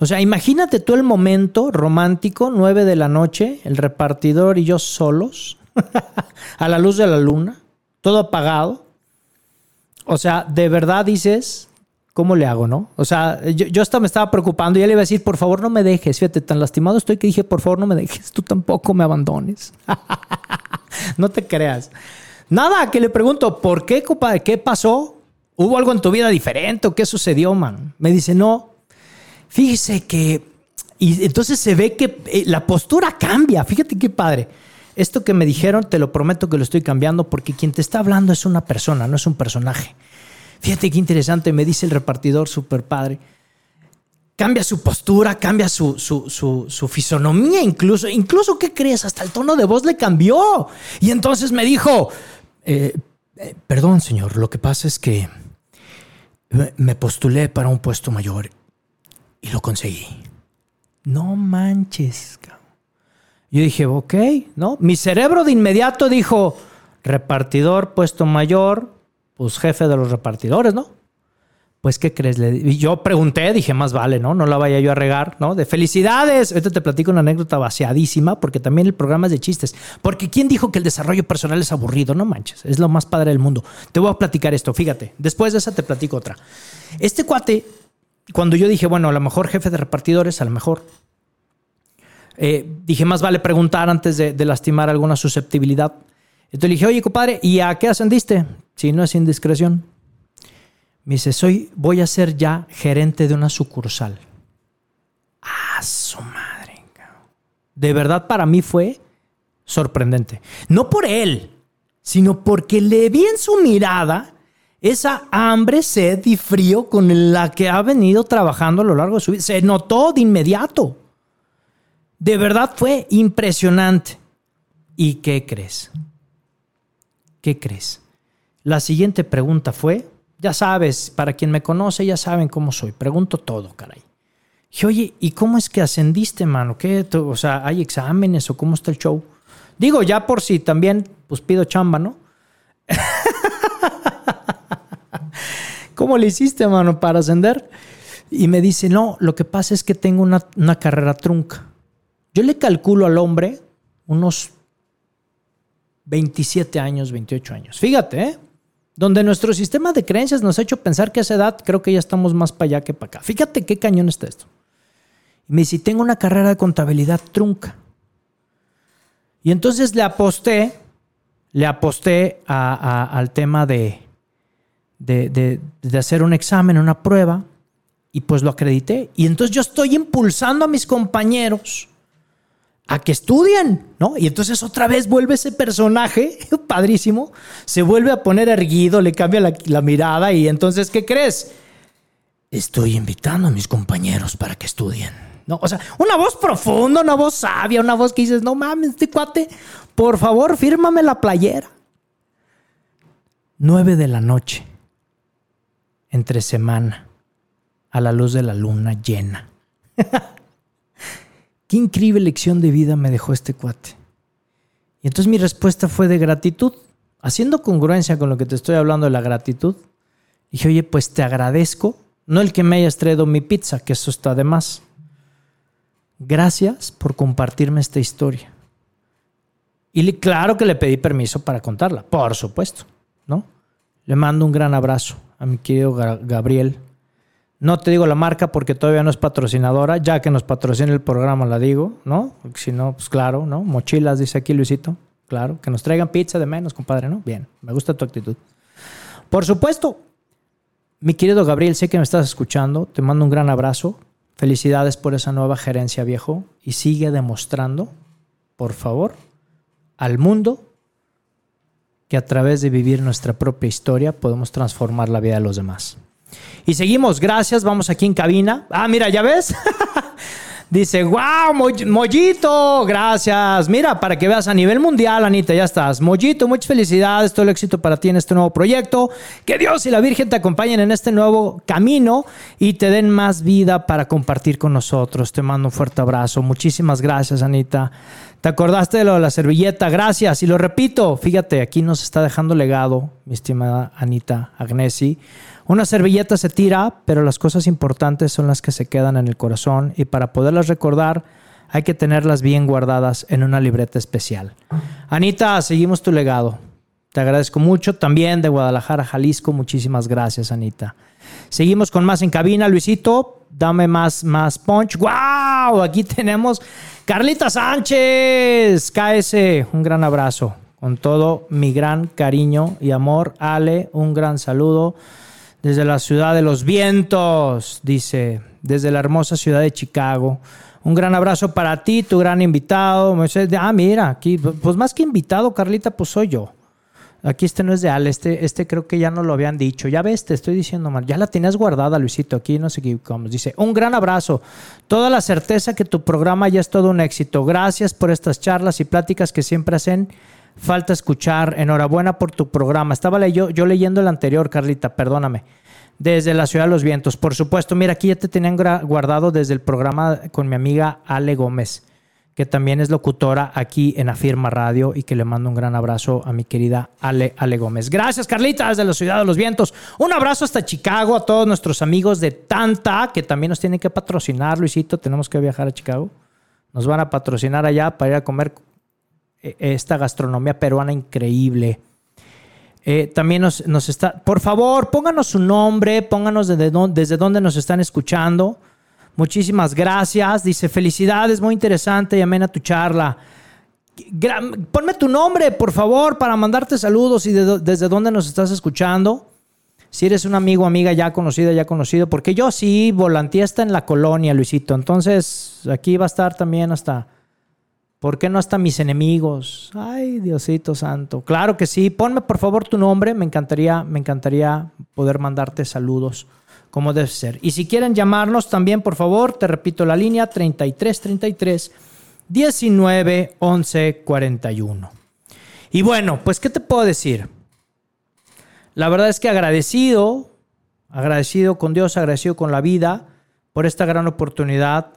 O sea, imagínate tú el momento romántico, nueve de la noche, el repartidor y yo solos, (laughs) a la luz de la luna, todo apagado. O sea, de verdad dices, ¿cómo le hago, no? O sea, yo, yo hasta me estaba preocupando y él iba a decir, por favor no me dejes. Fíjate, tan lastimado estoy que dije, por favor no me dejes, tú tampoco me abandones. (laughs) no te creas. Nada, que le pregunto, ¿por qué, compadre? ¿Qué pasó? ¿Hubo algo en tu vida diferente o qué sucedió, man? Me dice, no. Fíjese que. Y entonces se ve que eh, la postura cambia. Fíjate qué padre. Esto que me dijeron, te lo prometo que lo estoy cambiando porque quien te está hablando es una persona, no es un personaje. Fíjate qué interesante, me dice el repartidor, súper padre. Cambia su postura, cambia su, su, su, fisonomía incluso. Incluso, ¿qué crees? Hasta el tono de voz le cambió. Y entonces me dijo, eh, eh, perdón señor, lo que pasa es que me postulé para un puesto mayor y lo conseguí. No manches. Yo dije, ok, ¿no? Mi cerebro de inmediato dijo, repartidor, puesto mayor, pues jefe de los repartidores, ¿no? Pues, ¿qué crees? Y yo pregunté, dije, más vale, ¿no? No la vaya yo a regar, ¿no? De felicidades. Ahorita te platico una anécdota vaciadísima, porque también el programa es de chistes. Porque ¿quién dijo que el desarrollo personal es aburrido? No manches, es lo más padre del mundo. Te voy a platicar esto, fíjate. Después de esa te platico otra. Este cuate, cuando yo dije, bueno, a lo mejor jefe de repartidores, a lo mejor. Eh, dije, más vale preguntar antes de, de lastimar alguna susceptibilidad. Entonces le dije, oye, compadre, ¿y a qué ascendiste? Si no es indiscreción. Me dice, soy, voy a ser ya gerente de una sucursal. Ah, su madre. De verdad para mí fue sorprendente. No por él, sino porque le vi en su mirada esa hambre, sed y frío con la que ha venido trabajando a lo largo de su vida. Se notó de inmediato. De verdad fue impresionante. ¿Y qué crees? ¿Qué crees? La siguiente pregunta fue, ya sabes, para quien me conoce, ya saben cómo soy. Pregunto todo, caray. Dije, oye, ¿y cómo es que ascendiste, mano? ¿Qué? O sea, ¿hay exámenes o cómo está el show? Digo, ya por si también, pues pido chamba, ¿no? (laughs) ¿Cómo le hiciste, mano, para ascender? Y me dice, no, lo que pasa es que tengo una, una carrera trunca. Yo le calculo al hombre unos 27 años, 28 años. Fíjate, ¿eh? Donde nuestro sistema de creencias nos ha hecho pensar que a esa edad creo que ya estamos más para allá que para acá. Fíjate qué cañón está esto. Y me dice, tengo una carrera de contabilidad trunca. Y entonces le aposté, le aposté al tema de, de hacer un examen, una prueba, y pues lo acredité. Y entonces yo estoy impulsando a mis compañeros a que estudien, ¿no? Y entonces otra vez vuelve ese personaje, (laughs) padrísimo, se vuelve a poner erguido, le cambia la, mirada y entonces, ¿qué crees? estoy invitando a mis compañeros para que estudien. No, o sea, una voz profunda, una voz sabia, una voz que dices, no mames, este cuate, por favor, fírmame la playera. 9 de la noche, entre semana, a la luz de la luna llena. (laughs) Qué increíble lección de vida me dejó este cuate. Y entonces mi respuesta fue de gratitud, haciendo congruencia con lo que te estoy hablando de la gratitud. Dije, oye, pues te agradezco, no el que me hayas traído mi pizza, que eso está de más. Gracias por compartirme esta historia. Y claro que le pedí permiso para contarla, por supuesto, ¿no? Le mando un gran abrazo a mi querido Gabriel. No te digo la marca porque todavía no es patrocinadora, ya que nos patrocina el programa la digo, ¿no? si no, pues claro, ¿no? Mochilas, dice aquí Luisito. Claro, que nos traigan pizza de menos, compadre, ¿no? Bien, me gusta tu actitud. Por supuesto, mi querido Gabriel, sé que me estás escuchando, te mando un gran abrazo. Felicidades por esa nueva gerencia, viejo, y sigue demostrando, por favor, al mundo que a través de vivir nuestra propia historia podemos transformar la vida de los demás. Y seguimos, gracias, vamos aquí en cabina. Ah, mira, ¿ya ves? (laughs) Dice, wow, Mollito, gracias. Mira, para que veas a nivel mundial, Anita, ya estás. Mollito, muchas felicidades, todo el éxito para ti en este nuevo proyecto. Que Dios y la Virgen te acompañen en este nuevo camino y te den más vida para compartir con nosotros. Te mando un fuerte abrazo. Muchísimas gracias, Anita. ¿Te acordaste de lo de la servilleta? Gracias. Y lo repito, fíjate, aquí nos está dejando legado, mi estimada Anita Agnesi. Una servilleta se tira, pero las cosas importantes son las que se quedan en el corazón y para poderlas recordar hay que tenerlas bien guardadas en una libreta especial. Anita, seguimos tu legado. Te agradezco mucho. También de Guadalajara, Jalisco. Muchísimas gracias, Anita. Seguimos con más en cabina. Luisito, dame más, más punch. ¡Wow! Aquí tenemos Carlita Sánchez. KS, un gran abrazo. Con todo mi gran cariño y amor. Ale, un gran saludo desde la ciudad de los vientos, dice, desde la hermosa ciudad de Chicago. Un gran abrazo para ti, tu gran invitado. Ah, mira, aquí, pues más que invitado, Carlita, pues soy yo. Aquí este no es de Al, este, este creo que ya no lo habían dicho. Ya ves, te estoy diciendo mal. Ya la tenías guardada, Luisito. Aquí no sé qué equivocamos. Dice, un gran abrazo. Toda la certeza que tu programa ya es todo un éxito. Gracias por estas charlas y pláticas que siempre hacen falta escuchar. Enhorabuena por tu programa. Estaba yo, yo leyendo el anterior, Carlita, perdóname. Desde la Ciudad de los Vientos. Por supuesto, mira, aquí ya te tenían guardado desde el programa con mi amiga Ale Gómez, que también es locutora aquí en Afirma Radio y que le mando un gran abrazo a mi querida Ale, Ale Gómez. Gracias, Carlita, desde la Ciudad de los Vientos. Un abrazo hasta Chicago a todos nuestros amigos de Tanta, que también nos tienen que patrocinar, Luisito. Tenemos que viajar a Chicago. Nos van a patrocinar allá para ir a comer eh, esta gastronomía peruana increíble. Eh, también nos, está. Por favor, pónganos su nombre, pónganos desde desde dónde nos están escuchando. Muchísimas gracias. Dice: Felicidades, muy interesante y amena tu charla. Ponme tu nombre, por favor, para mandarte saludos y desde dónde nos estás escuchando. Si eres un amigo, amiga ya conocida, ya conocido, porque yo sí volanteé hasta en la colonia, Luisito. Entonces, aquí va a estar también hasta ¿Por qué no hasta mis enemigos? Ay, Diosito santo. Claro que sí. Ponme por favor tu nombre. Me encantaría, me encantaría poder mandarte saludos como debe ser. Y si quieren llamarnos también, por favor, te repito la línea 3333 19 11 41. Y bueno, pues ¿qué te puedo decir? La verdad es que agradecido, agradecido con Dios, agradecido con la vida por esta gran oportunidad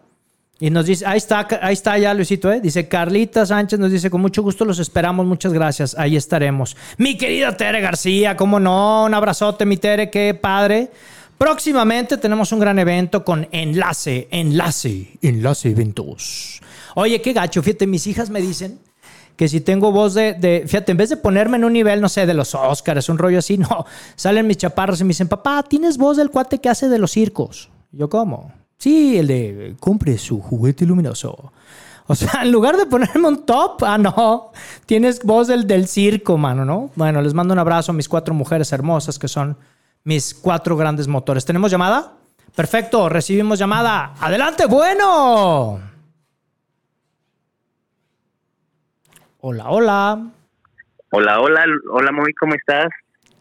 y nos dice, ahí está, ahí está ya Luisito, ¿eh? Dice Carlita Sánchez, nos dice, con mucho gusto los esperamos, muchas gracias, ahí estaremos. Mi querida Tere García, cómo no, un abrazote, mi Tere, qué padre. Próximamente tenemos un gran evento con Enlace, Enlace, Enlace Eventos. Oye, qué gacho, fíjate, mis hijas me dicen que si tengo voz de, fíjate, en vez de ponerme en un nivel, no sé, de los Oscars, un rollo así, no, (laughs) salen mis chaparros y me dicen, papá, tienes voz del cuate que hace de los circos. Yo, ¿cómo? Sí, el de compre su juguete luminoso. O sea, (laughs) en lugar de ponerme un top, ah, no, tienes voz del, del circo, mano, ¿no? Bueno, les mando un abrazo a mis cuatro mujeres hermosas que son mis cuatro grandes motores. ¿Tenemos llamada? Perfecto, recibimos llamada. Adelante, bueno. Hola, hola. Hola, hola, hola, Moy, ¿cómo estás?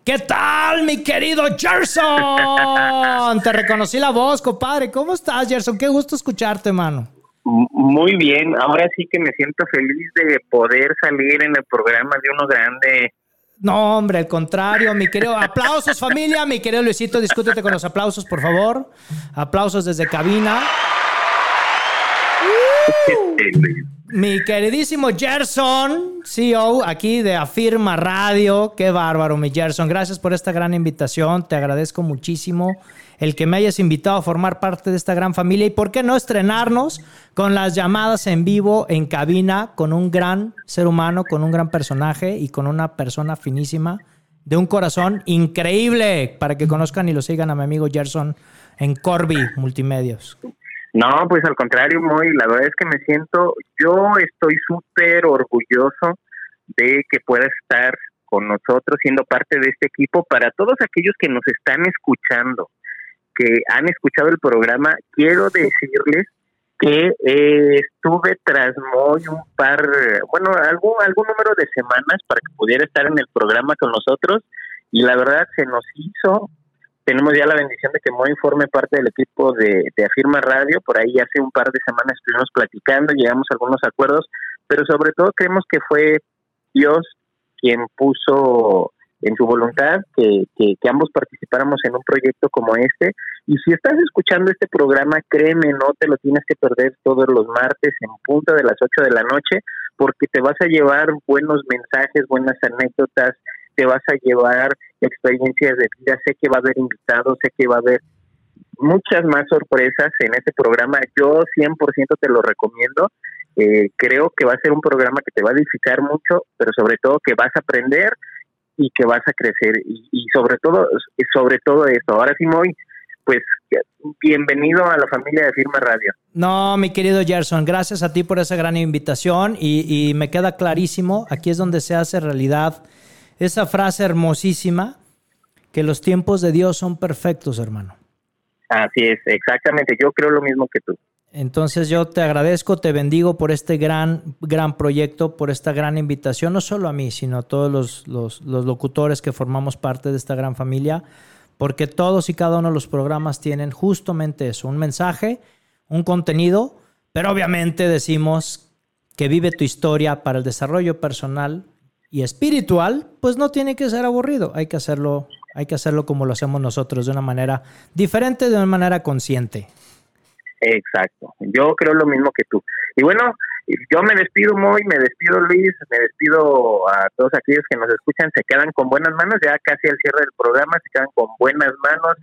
¿Qué tal, mi querido Gerson? Te reconocí la voz, compadre. ¿Cómo estás, Gerson? Qué gusto escucharte, hermano. Muy bien, ahora sí que me siento feliz de poder salir en el programa de uno grande. No, hombre, al contrario, mi querido. Aplausos, familia. Mi querido Luisito, discútete con los aplausos, por favor. Aplausos desde cabina. Mi queridísimo Gerson, CEO aquí de Afirma Radio. Qué bárbaro, mi Gerson. Gracias por esta gran invitación. Te agradezco muchísimo el que me hayas invitado a formar parte de esta gran familia y por qué no estrenarnos con las llamadas en vivo en cabina con un gran ser humano, con un gran personaje y con una persona finísima de un corazón increíble para que conozcan y lo sigan a mi amigo Gerson en Corby Multimedios. No, pues al contrario, muy, la verdad es que me siento, yo estoy súper orgulloso de que pueda estar con nosotros siendo parte de este equipo para todos aquellos que nos están escuchando que han escuchado el programa, quiero decirles que eh, estuve tras muy un par, bueno, algún, algún número de semanas para que pudiera estar en el programa con nosotros y la verdad se nos hizo, tenemos ya la bendición de que Moy forme parte del equipo de, de Afirma Radio, por ahí hace un par de semanas estuvimos platicando, llegamos a algunos acuerdos, pero sobre todo creemos que fue Dios quien puso en su voluntad que, que, ambos participáramos en un proyecto como este. Y si estás escuchando este programa, créeme, no te lo tienes que perder todos los martes en punta de las 8 de la noche, porque te vas a llevar buenos mensajes, buenas anécdotas, te vas a llevar experiencias de vida. Sé que va a haber invitados, sé que va a haber muchas más sorpresas en este programa. Yo 100% te lo recomiendo. Eh, creo que va a ser un programa que te va a edificar mucho, pero sobre todo que vas a aprender y que vas a crecer y, sobre todo sobre todo esto. Ahora sí, Moy, pues bienvenido a la familia de Firma Radio. No, mi querido Gerson, gracias a ti por esa gran invitación y, y me queda clarísimo, aquí es donde se hace realidad esa frase hermosísima, que los tiempos de Dios son perfectos, hermano. Así es, exactamente, yo creo lo mismo que tú. Entonces yo te agradezco, te bendigo por este gran, gran proyecto, por esta gran invitación, no solo a mí, sino a todos los, los, locutores que formamos parte de esta gran familia, porque todos y cada uno de los programas tienen justamente eso, un mensaje, un contenido, pero obviamente decimos que vive tu historia para el desarrollo personal y espiritual, pues no tiene que ser aburrido, hay que hacerlo, hay que hacerlo como lo hacemos nosotros, de una manera diferente, de una manera consciente. Exacto, yo creo lo mismo que tú. Y bueno, yo me despido muy, me despido Luis, me despido a todos aquellos que nos escuchan, se quedan con buenas manos, ya casi al cierre del programa, se quedan con buenas manos,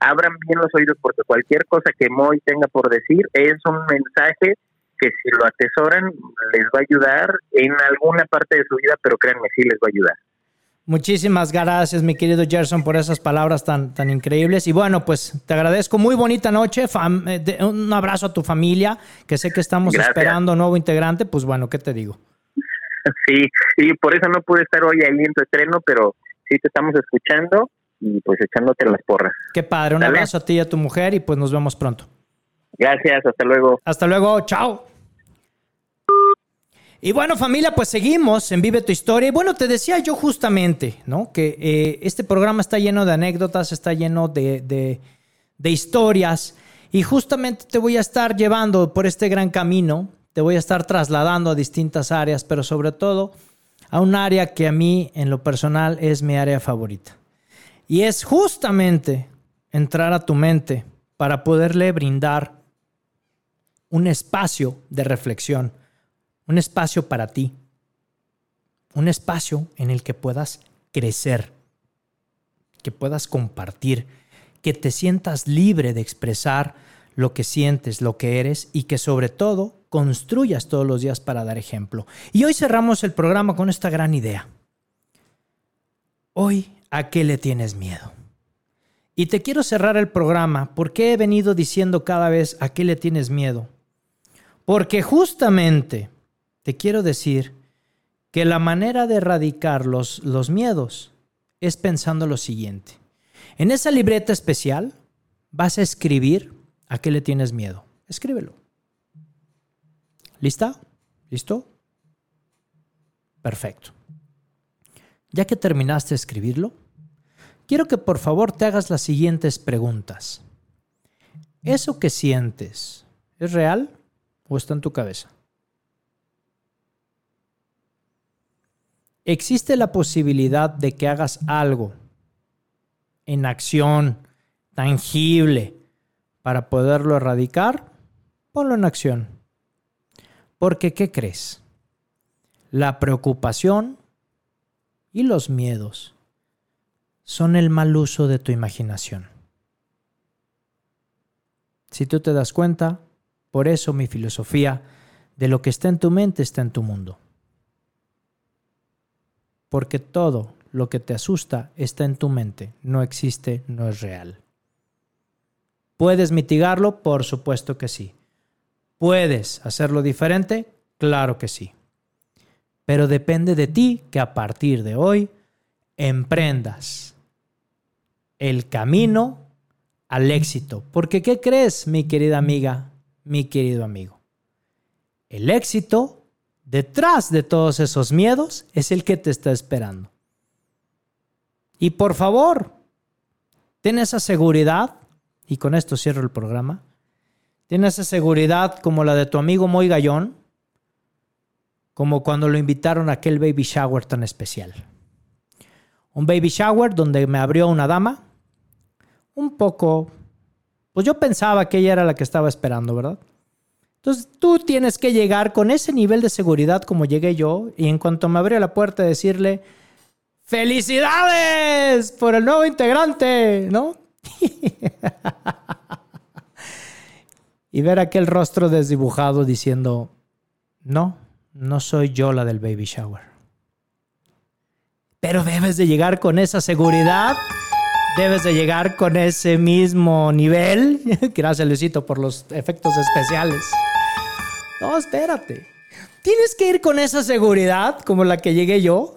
abran bien los oídos porque cualquier cosa que Moy tenga por decir es un mensaje que si lo atesoran les va a ayudar en alguna parte de su vida, pero créanme, sí les va a ayudar. Muchísimas gracias, mi querido Gerson, por esas palabras tan, tan increíbles. Y bueno, pues te agradezco. Muy bonita noche. Eh, un abrazo a tu familia, que sé que estamos esperando nuevo integrante. Pues bueno, ¿qué te digo? (laughs) Sí, y por eso no pude estar hoy ahí en tu estreno, pero sí te estamos escuchando y pues echándote las porras. Qué padre. Un abrazo a ti y a tu mujer y pues nos vemos pronto. Gracias, hasta luego. Hasta luego, chao. Y bueno, familia, pues seguimos en Vive tu Historia. Y bueno, te decía yo justamente, ¿no? Que eh, este programa está lleno de anécdotas, está lleno de, de historias. Y justamente te voy a estar llevando por este gran camino, te voy a estar trasladando a distintas áreas, pero sobre todo a un área que a mí, en lo personal, es mi área favorita. Y es justamente entrar a tu mente para poderle brindar un espacio de reflexión un espacio para ti, un espacio en el que puedas crecer, que puedas compartir, que te sientas libre de expresar lo que sientes, lo que eres y que sobre todo construyas todos los días para dar ejemplo. Y hoy cerramos el programa con esta gran idea. Hoy, ¿a qué le tienes miedo? Y te quiero cerrar el programa porque he venido diciendo cada vez a qué le tienes miedo. Porque justamente te quiero decir que la manera de erradicar los, los miedos es pensando lo siguiente. En esa libreta especial vas a escribir a qué le tienes miedo. Escríbelo. ¿Lista? ¿Listo? Perfecto. Ya que terminaste de escribirlo, quiero que por favor te hagas las siguientes preguntas. ¿Eso que sientes es real o está en tu cabeza? ¿Existe la posibilidad de que hagas algo en acción, tangible, para poderlo erradicar? Ponlo en acción. Porque, ¿qué crees? La preocupación y los miedos son el mal uso de tu imaginación. Si tú te das cuenta, por eso mi filosofía de lo que está en tu mente está en tu mundo. Porque todo lo que te asusta está en tu mente, no existe, no es real. ¿Puedes mitigarlo? Por supuesto que sí. ¿Puedes hacerlo diferente? Claro que sí. Pero depende de ti que a partir de hoy emprendas el camino al éxito. Porque ¿qué crees, mi querida amiga, mi querido amigo? El éxito, detrás de todos esos miedos, es el que te está esperando. Y por favor, ten esa seguridad, y con esto cierro el programa, ten esa seguridad como la de tu amigo Moy Gallón, como cuando lo invitaron a aquel baby shower tan especial. Un baby shower donde me abrió una dama, un poco, pues yo pensaba que ella era la que estaba esperando, ¿verdad? Entonces tú tienes que llegar con ese nivel de seguridad como llegué yo y en cuanto me abrió la puerta decirle, felicidades por el nuevo integrante, ¿no? (laughs) y ver aquel rostro desdibujado diciendo, no, no soy yo la del baby shower. Pero debes de llegar con esa seguridad debes de llegar con ese mismo nivel. (laughs) Gracias, Luisito, por los efectos especiales. No, espérate. Tienes que ir con esa seguridad como la que llegué yo.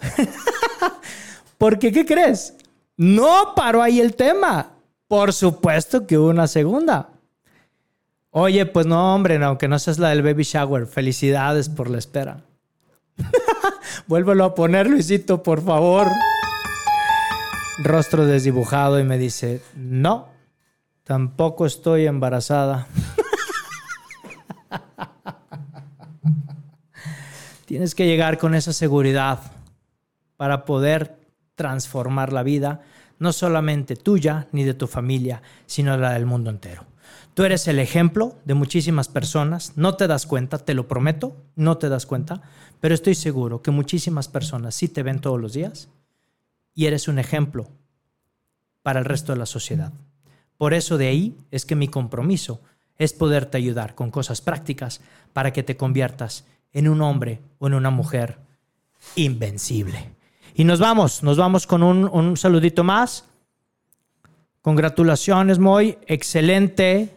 (laughs) Porque, ¿qué crees? No paró ahí el tema. Por supuesto que hubo una segunda. Oye, pues no, hombre, aunque no seas la del baby shower, felicidades por la espera. (laughs) Vuélvelo a poner, Luisito, por favor rostro desdibujado y me dice, no, tampoco estoy embarazada. (laughs) Tienes que llegar con esa seguridad para poder transformar la vida, no solamente tuya ni de tu familia, sino la del mundo entero. Tú eres el ejemplo de muchísimas personas, no te das cuenta, te lo prometo, no te das cuenta, pero estoy seguro que muchísimas personas sí te ven todos los días y eres un ejemplo para el resto de la sociedad. Por eso de ahí es que mi compromiso es poderte ayudar con cosas prácticas para que te conviertas en un hombre o en una mujer invencible. Y nos vamos, nos vamos con un, saludito más. Congratulaciones, Moy. Excelente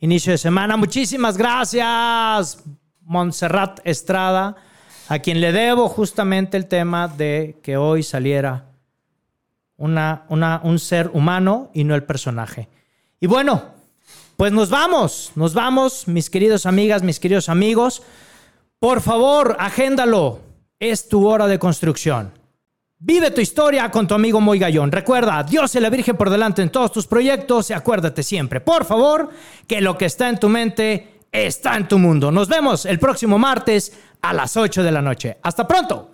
inicio de semana. Muchísimas gracias, Montserrat Estrada, a quien le debo justamente el tema de que hoy saliera un ser humano y no el personaje. Y bueno, pues nos vamos, nos vamos, mis queridos amigas, mis queridos amigos. Por favor, agéndalo. Es tu hora de construcción. Vive tu historia con tu amigo Moy Gallón. Recuerda, Dios y la Virgen por delante en todos tus proyectos y acuérdate siempre, por favor, que lo que está en tu mente está en tu mundo. Nos vemos el próximo martes a las 8 de la noche. Hasta pronto.